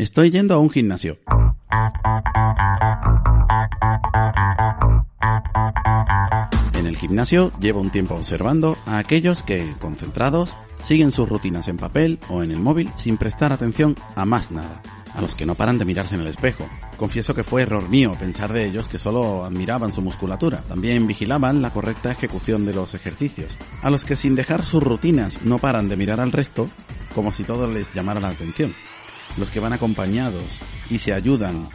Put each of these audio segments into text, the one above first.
Estoy yendo a un gimnasio. En el gimnasio llevo un tiempo observando a aquellos que, concentrados, siguen sus rutinas en papel o en el móvil sin prestar atención a más nada, a los que no paran de mirarse en el espejo. Confieso que fue error mío pensar de ellos que solo admiraban su musculatura, también vigilaban la correcta ejecución de los ejercicios, a los que sin dejar sus rutinas no paran de mirar al resto, como si todo les llamara la atención, los que van acompañados y se ayudan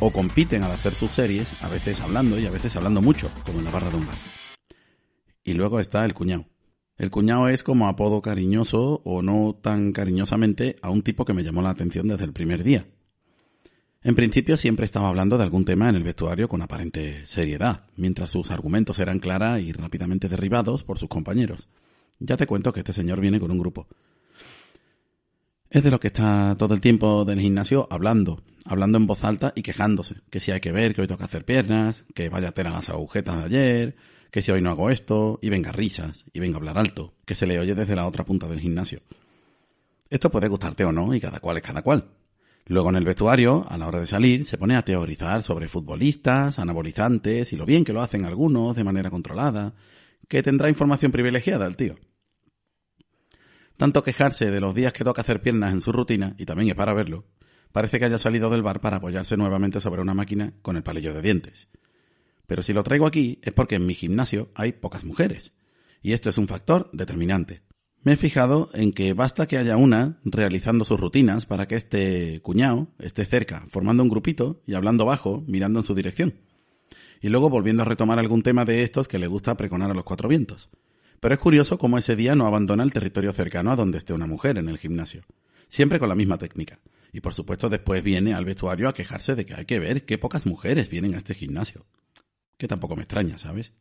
o compiten al hacer sus series, a veces hablando y a veces hablando mucho, como en la barra de un bar. Y luego está el cuñado. El cuñado es como apodo cariñoso o no tan cariñosamente a un tipo que me llamó la atención desde el primer día. En principio siempre estaba hablando de algún tema en el vestuario con aparente seriedad, mientras sus argumentos eran clara y rápidamente derribados por sus compañeros. Ya te cuento que este señor viene con un grupo. Es de lo que está todo el tiempo del gimnasio hablando, hablando en voz alta y quejándose, que si hay que ver, que hoy toca hacer piernas, que vaya a tener las agujetas de ayer, que si hoy no hago esto, y venga risas, y venga a hablar alto, que se le oye desde la otra punta del gimnasio. Esto puede gustarte o no, y cada cual es cada cual. Luego en el vestuario, a la hora de salir, se pone a teorizar sobre futbolistas, anabolizantes y lo bien que lo hacen algunos de manera controlada, que tendrá información privilegiada el tío. Tanto quejarse de los días que toca hacer piernas en su rutina, y también es para verlo, parece que haya salido del bar para apoyarse nuevamente sobre una máquina con el palillo de dientes. Pero si lo traigo aquí es porque en mi gimnasio hay pocas mujeres, y este es un factor determinante. Me he fijado en que basta que haya una realizando sus rutinas para que este cuñado esté cerca, formando un grupito y hablando bajo, mirando en su dirección. Y luego volviendo a retomar algún tema de estos que le gusta pregonar a los cuatro vientos. Pero es curioso cómo ese día no abandona el territorio cercano a donde esté una mujer en el gimnasio. Siempre con la misma técnica. Y por supuesto después viene al vestuario a quejarse de que hay que ver qué pocas mujeres vienen a este gimnasio. Que tampoco me extraña, ¿sabes?